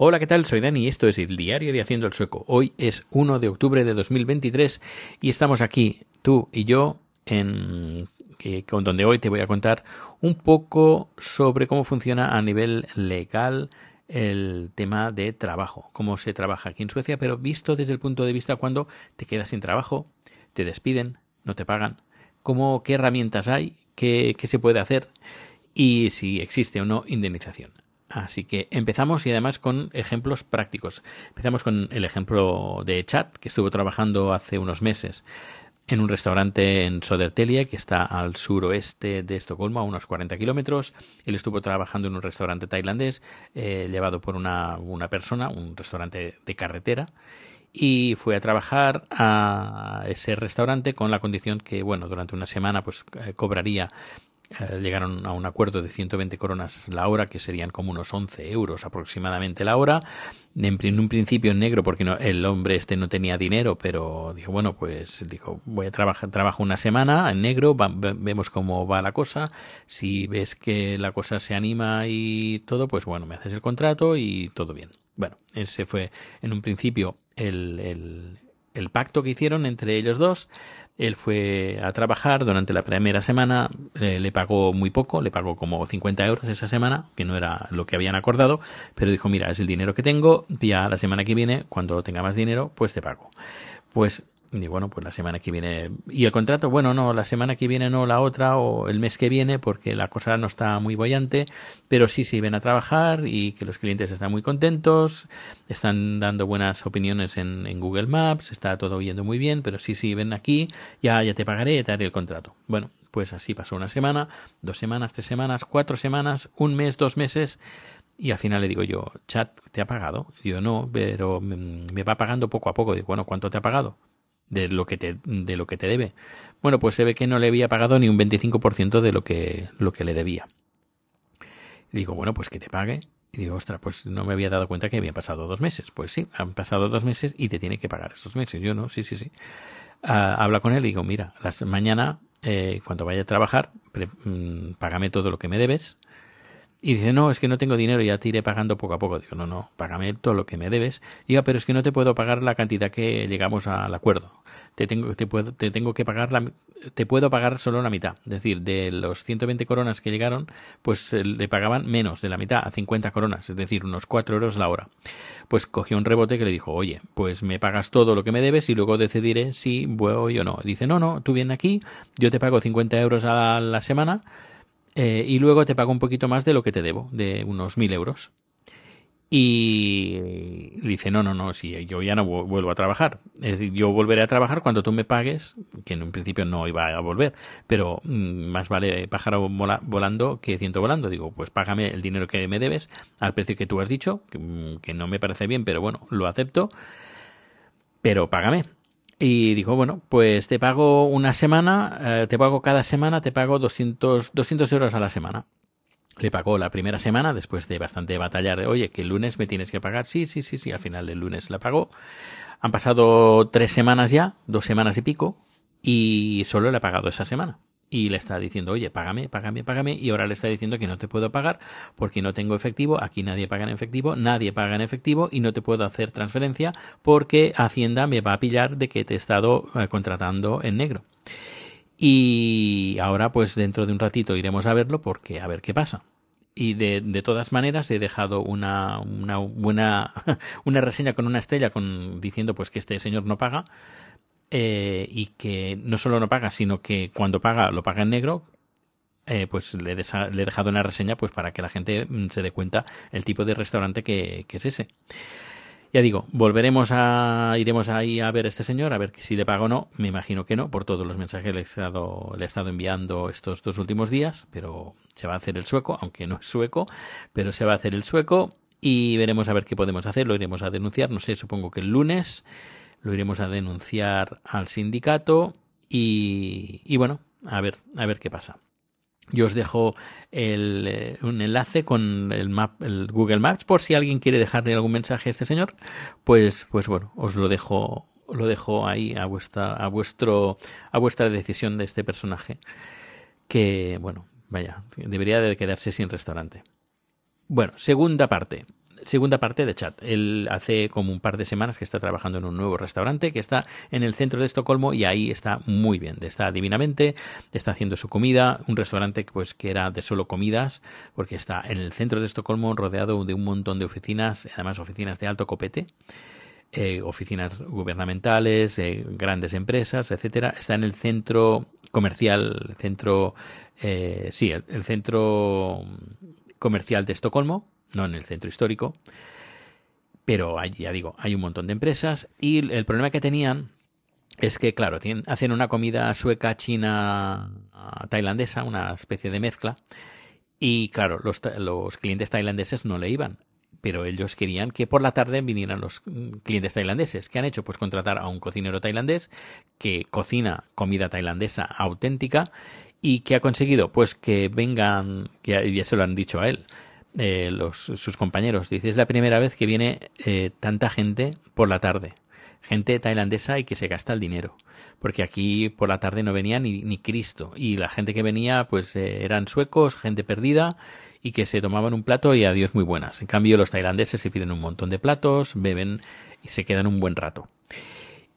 Hola, ¿qué tal? Soy Dani y esto es el diario de Haciendo el Sueco. Hoy es 1 de octubre de 2023 y estamos aquí, tú y yo, en con donde hoy te voy a contar un poco sobre cómo funciona a nivel legal el tema de trabajo, cómo se trabaja aquí en Suecia, pero visto desde el punto de vista cuando te quedas sin trabajo, te despiden, no te pagan, cómo, qué herramientas hay, qué, qué se puede hacer y si existe o no indemnización. Así que empezamos y además con ejemplos prácticos. Empezamos con el ejemplo de Chat, que estuvo trabajando hace unos meses en un restaurante en Södertälje, que está al suroeste de Estocolmo, a unos 40 kilómetros. Él estuvo trabajando en un restaurante tailandés eh, llevado por una, una persona, un restaurante de carretera, y fue a trabajar a ese restaurante con la condición que, bueno, durante una semana pues eh, cobraría eh, llegaron a un acuerdo de 120 coronas la hora, que serían como unos 11 euros aproximadamente la hora. En, un principio en negro, porque no, el hombre este no tenía dinero, pero dijo, bueno, pues dijo, voy a trabajar, trabajo una semana en negro, vemos cómo va la cosa. Si ves que la cosa se anima y todo, pues bueno, me haces el contrato y todo bien. Bueno, ese fue en un principio el, el pacto que hicieron entre ellos dos. Él fue a trabajar durante la primera semana, eh, le pagó muy poco, le pagó como 50 euros esa semana, que no era lo que habían acordado, pero dijo, mira, es el dinero que tengo, ya la semana que viene, cuando tenga más dinero, pues te pago. Pues y bueno, pues la semana que viene. ¿Y el contrato? Bueno, no, la semana que viene no, la otra, o el mes que viene, porque la cosa no está muy bollante, pero sí, sí, ven a trabajar y que los clientes están muy contentos, están dando buenas opiniones en, en Google Maps, está todo yendo muy bien, pero sí, sí, ven aquí, ya, ya te pagaré, te haré el contrato. Bueno, pues así pasó una semana, dos semanas, tres semanas, cuatro semanas, un mes, dos meses. Y al final le digo yo, chat, ¿te ha pagado? Y yo, no, pero me va pagando poco a poco. Digo, bueno, ¿cuánto te ha pagado? De lo que te, de lo que te debe. Bueno, pues se ve que no le había pagado ni un 25% de lo que, lo que le debía. digo, bueno, pues que te pague. Y digo, ostras, pues no me había dado cuenta que habían pasado dos meses. Pues sí, han pasado dos meses y te tiene que pagar esos meses. Yo no, sí, sí, sí. Ah, habla con él y digo, mira, las, mañana, eh, cuando vaya a trabajar, mm, págame todo lo que me debes y dice, no, es que no tengo dinero, ya te iré pagando poco a poco. Digo, no, no, págame todo lo que me debes. Diga, pero es que no te puedo pagar la cantidad que llegamos al acuerdo. Te tengo, te puedo, te tengo que pagar la, te puedo pagar solo la mitad. Es decir, de los 120 coronas que llegaron, pues eh, le pagaban menos de la mitad, a 50 coronas, es decir, unos 4 euros la hora. Pues cogió un rebote que le dijo, oye, pues me pagas todo lo que me debes y luego decidiré si voy o no. Dice, no, no, tú vienes aquí, yo te pago 50 euros a la semana eh, y luego te pago un poquito más de lo que te debo, de unos mil euros. Y dice, no, no, no, si yo ya no vuelvo a trabajar. Es decir, yo volveré a trabajar cuando tú me pagues, que en un principio no iba a volver, pero mm, más vale pájaro volando que ciento volando. Digo, pues págame el dinero que me debes al precio que tú has dicho, que, mm, que no me parece bien, pero bueno, lo acepto, pero págame. Y dijo, bueno, pues te pago una semana, eh, te pago cada semana, te pago 200, 200 euros a la semana. Le pagó la primera semana, después de bastante batallar de, oye, que el lunes me tienes que pagar. Sí, sí, sí, sí, al final del lunes la pagó. Han pasado tres semanas ya, dos semanas y pico, y solo le ha pagado esa semana y le está diciendo, oye, págame, págame, págame, y ahora le está diciendo que no te puedo pagar porque no tengo efectivo, aquí nadie paga en efectivo, nadie paga en efectivo y no te puedo hacer transferencia porque Hacienda me va a pillar de que te he estado eh, contratando en negro. Y ahora, pues dentro de un ratito iremos a verlo porque a ver qué pasa. Y de, de todas maneras he dejado una, una buena una reseña con una estrella con diciendo pues que este señor no paga eh, y que no solo no paga, sino que cuando paga lo paga en negro, eh, pues le, he dejado una reseña pues para que la gente mm, se dé cuenta el tipo de restaurante que, que, es ese. Ya digo, volveremos a, iremos ahí a ver a este señor, a ver si le paga o no. Me imagino que no, por todos los mensajes que he estado, le he estado enviando estos dos últimos días, pero se va a hacer el sueco, aunque no es sueco, pero se va a hacer el sueco y veremos a ver qué podemos hacer. Lo iremos a denunciar, no sé, supongo que el lunes lo iremos a denunciar al sindicato y, y bueno, a ver, a ver qué pasa. Yo os dejo el, eh, un enlace con el, map, el Google Maps por si alguien quiere dejarle algún mensaje a este señor, pues, pues bueno, os lo dejo, lo dejo ahí a vuestra, a vuestro, a vuestra decisión de este personaje. Que, bueno, vaya, debería de quedarse sin restaurante. Bueno, segunda parte segunda parte de chat. Él hace como un par de semanas que está trabajando en un nuevo restaurante que está en el centro de Estocolmo y ahí está muy bien, está divinamente, está haciendo su comida, un restaurante pues que era de solo comidas, porque está en el centro de Estocolmo rodeado de un montón de oficinas, además oficinas de alto copete. Eh, oficinas gubernamentales, eh, grandes empresas, etcétera. Está en el centro comercial, centro, eh, sí, el, centro comercial de Estocolmo, no en el centro histórico, pero ya digo, hay un montón de empresas y el problema que tenían es que, claro, tienen, hacen una comida sueca, china, tailandesa, una especie de mezcla, y claro, los, los clientes tailandeses no le iban pero ellos querían que por la tarde vinieran los clientes tailandeses. ¿Qué han hecho? Pues contratar a un cocinero tailandés que cocina comida tailandesa auténtica y que ha conseguido pues que vengan, que ya se lo han dicho a él, eh, los, sus compañeros. Dice, es la primera vez que viene eh, tanta gente por la tarde. Gente tailandesa y que se gasta el dinero. Porque aquí por la tarde no venía ni, ni Cristo. Y la gente que venía pues eh, eran suecos, gente perdida y que se tomaban un plato y adiós muy buenas. En cambio, los tailandeses se piden un montón de platos, beben y se quedan un buen rato.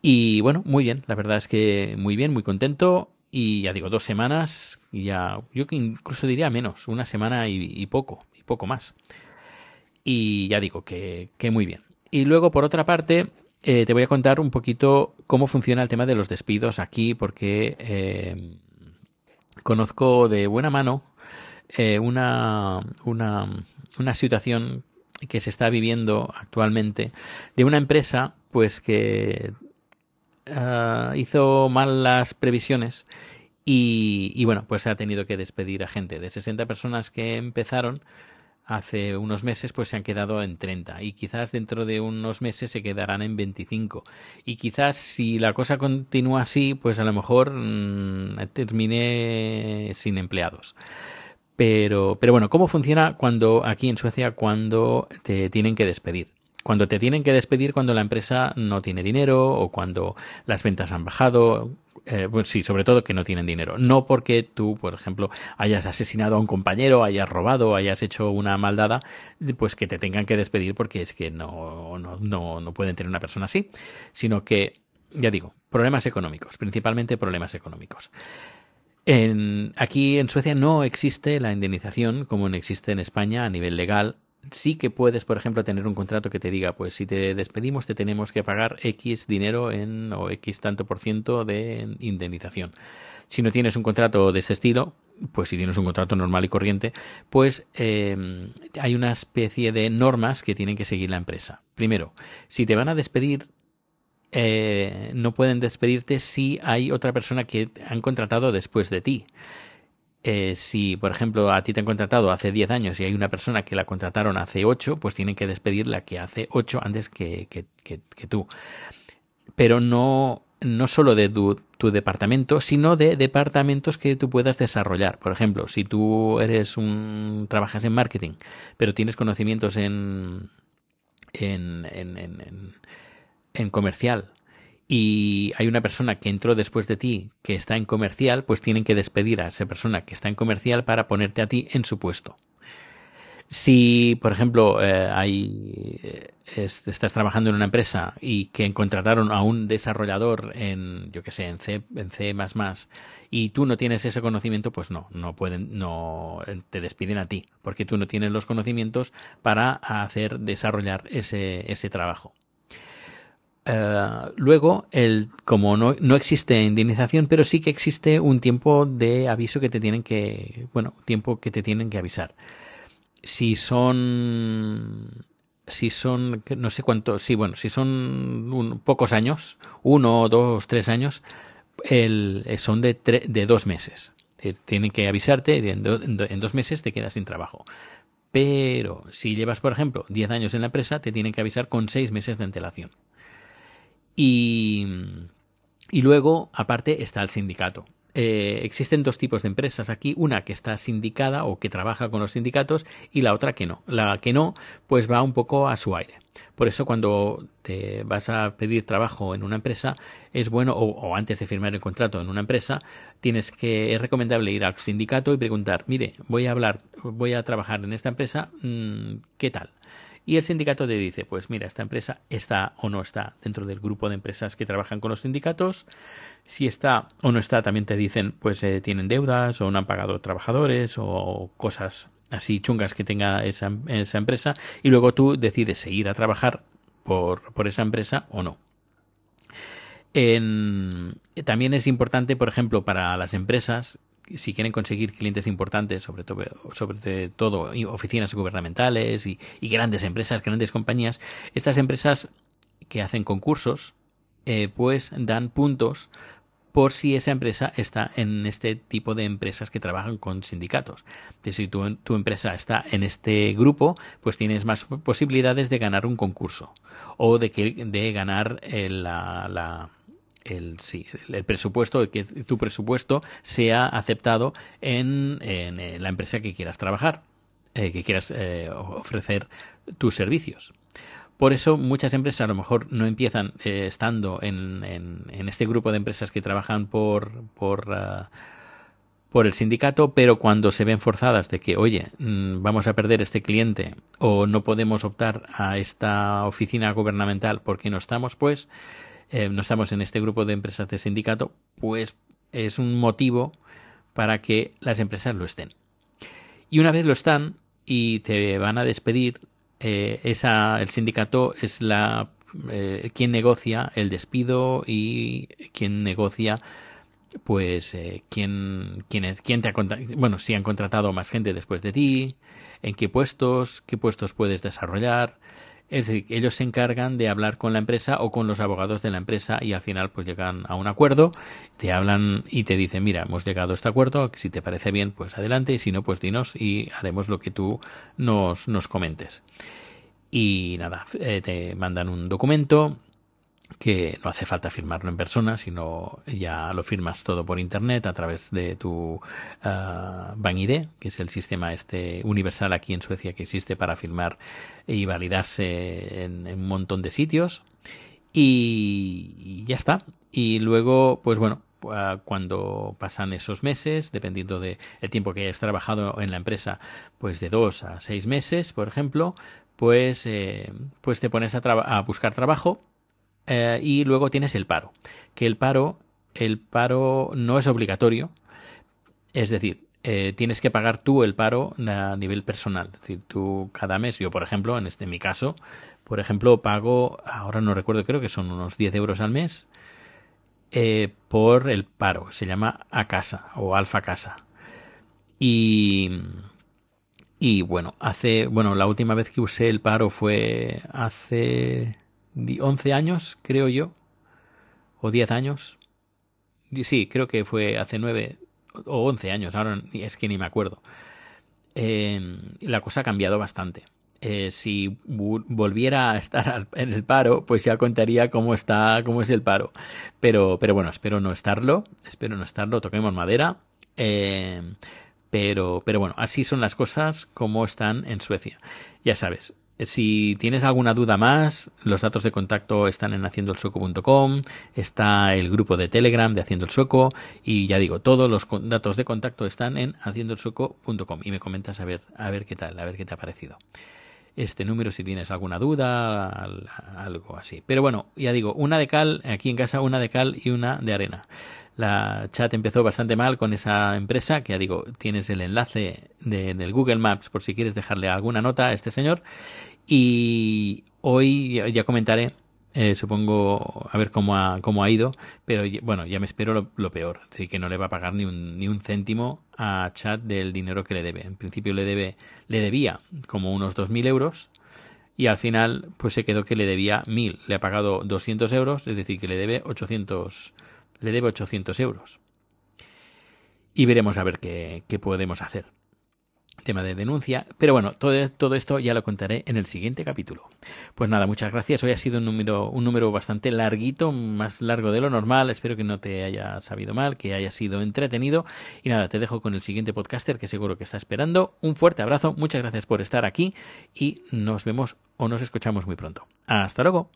Y bueno, muy bien, la verdad es que muy bien, muy contento. Y ya digo, dos semanas, y ya, yo incluso diría menos, una semana y, poco, y poco más. Y ya digo que, muy bien. Y luego, por otra parte, eh, te voy a contar un poquito cómo funciona el tema de los despidos aquí, porque eh, conozco de buena mano eh, una, una, una situación que se está viviendo actualmente de una empresa pues que hizo mal las previsiones y, bueno pues ha tenido que despedir a gente. De 60 personas que empezaron hace unos meses pues se han quedado en 30 y quizás dentro de unos meses se quedarán en 25 y quizás si la cosa continúa así pues a lo mejor mmm, termine sin empleados. Pero, pero bueno, ¿cómo funciona cuando aquí en Suecia cuando te tienen que despedir? Cuando te tienen que despedir cuando la empresa no tiene dinero o cuando las ventas han bajado. Pues sí, sobre todo que no tienen dinero. No porque tú, por ejemplo, hayas asesinado a un compañero, hayas robado, hayas hecho una maldada, pues que te tengan que despedir porque es que no, no, no, pueden tener una persona así, sino que, ya digo, problemas económicos, principalmente problemas económicos. Aquí en Suecia no existe la indemnización como no existe en España a nivel legal. Sí que puedes, por ejemplo, tener un contrato que te diga, pues si te despedimos te tenemos que pagar X dinero en o X tanto por ciento de indemnización. Si no tienes un contrato de ese estilo, pues si tienes un contrato normal y corriente, pues eh, hay una especie de normas que tienen que seguir la empresa. Primero, si te van a despedir, eh, no pueden despedirte si hay otra persona que han contratado después de ti. Eh, si, por ejemplo, a ti te han contratado hace 10 años y hay una persona que la contrataron hace 8, pues tienen que despedir la que hace 8 antes que, que, que, tú. Pero no, no solo de tu, departamento, sino de departamentos que tú puedas desarrollar. Por ejemplo, si tú eres un. trabajas en marketing, pero tienes conocimientos en. en, en, en en comercial y hay una persona que entró después de ti que está en comercial, pues tienen que despedir a esa persona que está en comercial para ponerte a ti en su puesto. Si, por ejemplo, eh, hay, eh, estás trabajando en una empresa y que contrataron a un desarrollador en, yo que sé, en C, en C++, y tú no tienes ese conocimiento, pues no, no pueden, no, te despiden a ti, porque tú no tienes los conocimientos para hacer desarrollar ese, ese trabajo. Uh, luego, el, como no, no, existe indemnización, pero sí que existe un tiempo de aviso que te tienen que, bueno, tiempo que te tienen que avisar. Si son, si son, no sé cuánto, sí, bueno, si son pocos años, uno, dos, tres años, el, son de, tre, de dos meses. Tienen que avisarte en, en dos meses te quedas sin trabajo. Pero si llevas, por ejemplo, diez años en la empresa, te tienen que avisar con seis meses de antelación. Y, luego, aparte, está el sindicato. Eh, existen dos tipos de empresas aquí, una que está sindicada o que trabaja con los sindicatos y la otra que no. La que no, pues va un poco a su aire. Por eso cuando te vas a pedir trabajo en una empresa, es bueno, o, o, antes de firmar el contrato en una empresa, tienes que, es recomendable ir al sindicato y preguntar, mire, voy a hablar, voy a trabajar en esta empresa, mmm, ¿qué tal? Y el sindicato te dice, pues mira, esta empresa está o no está dentro del grupo de empresas que trabajan con los sindicatos. Si está o no está, también te dicen, pues eh, tienen deudas o no han pagado trabajadores o cosas así chungas que tenga esa, esa empresa y luego tú decides seguir a trabajar por, por esa empresa o no. también es importante, por ejemplo, para las empresas, si quieren conseguir clientes importantes, sobre todo, sobre todo oficinas gubernamentales y, grandes empresas, grandes compañías, estas empresas que hacen concursos, eh, pues dan puntos por si esa empresa está en este tipo de empresas que trabajan con sindicatos. si tu, tu, empresa está en este grupo, pues tienes más posibilidades de ganar un concurso o de, que, de ganar el, la, el, sí, el presupuesto, que tu presupuesto sea aceptado en, en la empresa que quieras trabajar, eh, que quieras eh, ofrecer tus servicios. Por eso muchas empresas a lo mejor no empiezan eh, estando en, en, este grupo de empresas que trabajan por, por, ah, por el sindicato, pero cuando se ven forzadas de que, oye, mm, vamos a perder este cliente o no podemos optar a esta oficina gubernamental porque no estamos, pues, eh, no estamos en este grupo de empresas de sindicato, pues es un motivo para que las empresas lo estén. Y una vez lo están y te van a despedir, eh, esa, el sindicato es la eh, quien negocia el despido y quien negocia pues quién, quién, es, te ha bueno si han contratado más gente después de ti en qué puestos qué puestos puedes desarrollar es decir, ellos se encargan de hablar con la empresa o con los abogados de la empresa y al final pues llegan a un acuerdo, te hablan y te dicen, mira, hemos llegado a este acuerdo, si te parece bien, pues adelante y si no, pues dinos y haremos lo que tú nos, nos comentes. Y nada, eh, te mandan un documento que no hace falta firmarlo en persona, sino ya lo firmas todo por internet a través de tu uh, BankID, que es el sistema este universal aquí en Suecia que existe para firmar y validarse en, un montón de sitios. Y, ya está. Y luego, pues bueno, ah, cuando pasan esos meses, dependiendo del el tiempo que hayas trabajado en la empresa, pues de dos a seis meses, por ejemplo, pues, eh, pues te pones a buscar trabajo eh, y luego tienes el paro. Que el paro, el paro no es obligatorio. Es decir, eh, tienes que pagar tú el paro a nivel personal. Es decir, tú cada mes, yo por ejemplo, en este mi caso, por ejemplo, pago, ahora no recuerdo, creo que son unos 10 euros al mes eh, por el paro. Se llama A Casa o Alfa Casa. Y, y bueno, hace, bueno, la última vez que usé el paro fue hace 11 años, creo yo, o 10 años. Sí, creo que fue hace 9 o 11 años, ahora es que ni me acuerdo. Em, la cosa ha cambiado bastante. Eh, si volviera a estar en el paro, pues ya contaría cómo está, cómo es el paro. Pero, pero bueno, espero no estarlo, espero no estarlo, toquemos madera. Em, pero, pero bueno, así son las cosas como están en Suecia. Ya sabes, si tienes alguna duda más, los datos de contacto están en haciendoelsueco.com, está el grupo de Telegram de Haciendo el y ya digo, todos los datos de contacto están en haciendoelsueco.com y me comentas a ver, a ver qué tal, a ver qué te ha parecido este número si tienes alguna duda, algo así. Pero bueno, ya digo, una de cal, aquí en casa una de cal y una de arena. La chat empezó bastante mal con esa empresa, que ya digo, tienes el enlace de, del Google Maps por si quieres dejarle alguna nota a este señor. Y hoy ya comentaré, eh, supongo, a ver cómo ha, cómo ha ido, pero bueno, ya me espero lo, peor, es decir, que no le va a pagar ni un, ni un céntimo a Chat del dinero que le debe. En principio le debe, le debía como unos 2.000 euros y al final pues se quedó que le debía 1.000. Le ha pagado 200 euros, es decir, que le debe 800, le debe 800 euros. Y veremos a ver qué, qué podemos hacer tema de denuncia. Pero bueno, todo, todo, esto ya lo contaré en el siguiente capítulo. Pues nada, muchas gracias. Hoy ha sido un número, un número bastante larguito, más largo de lo normal. Espero que no te haya sabido mal, que haya sido entretenido. Y nada, te dejo con el siguiente podcaster que seguro que está esperando. Un fuerte abrazo, muchas gracias por estar aquí y nos vemos o nos escuchamos muy pronto. Hasta luego.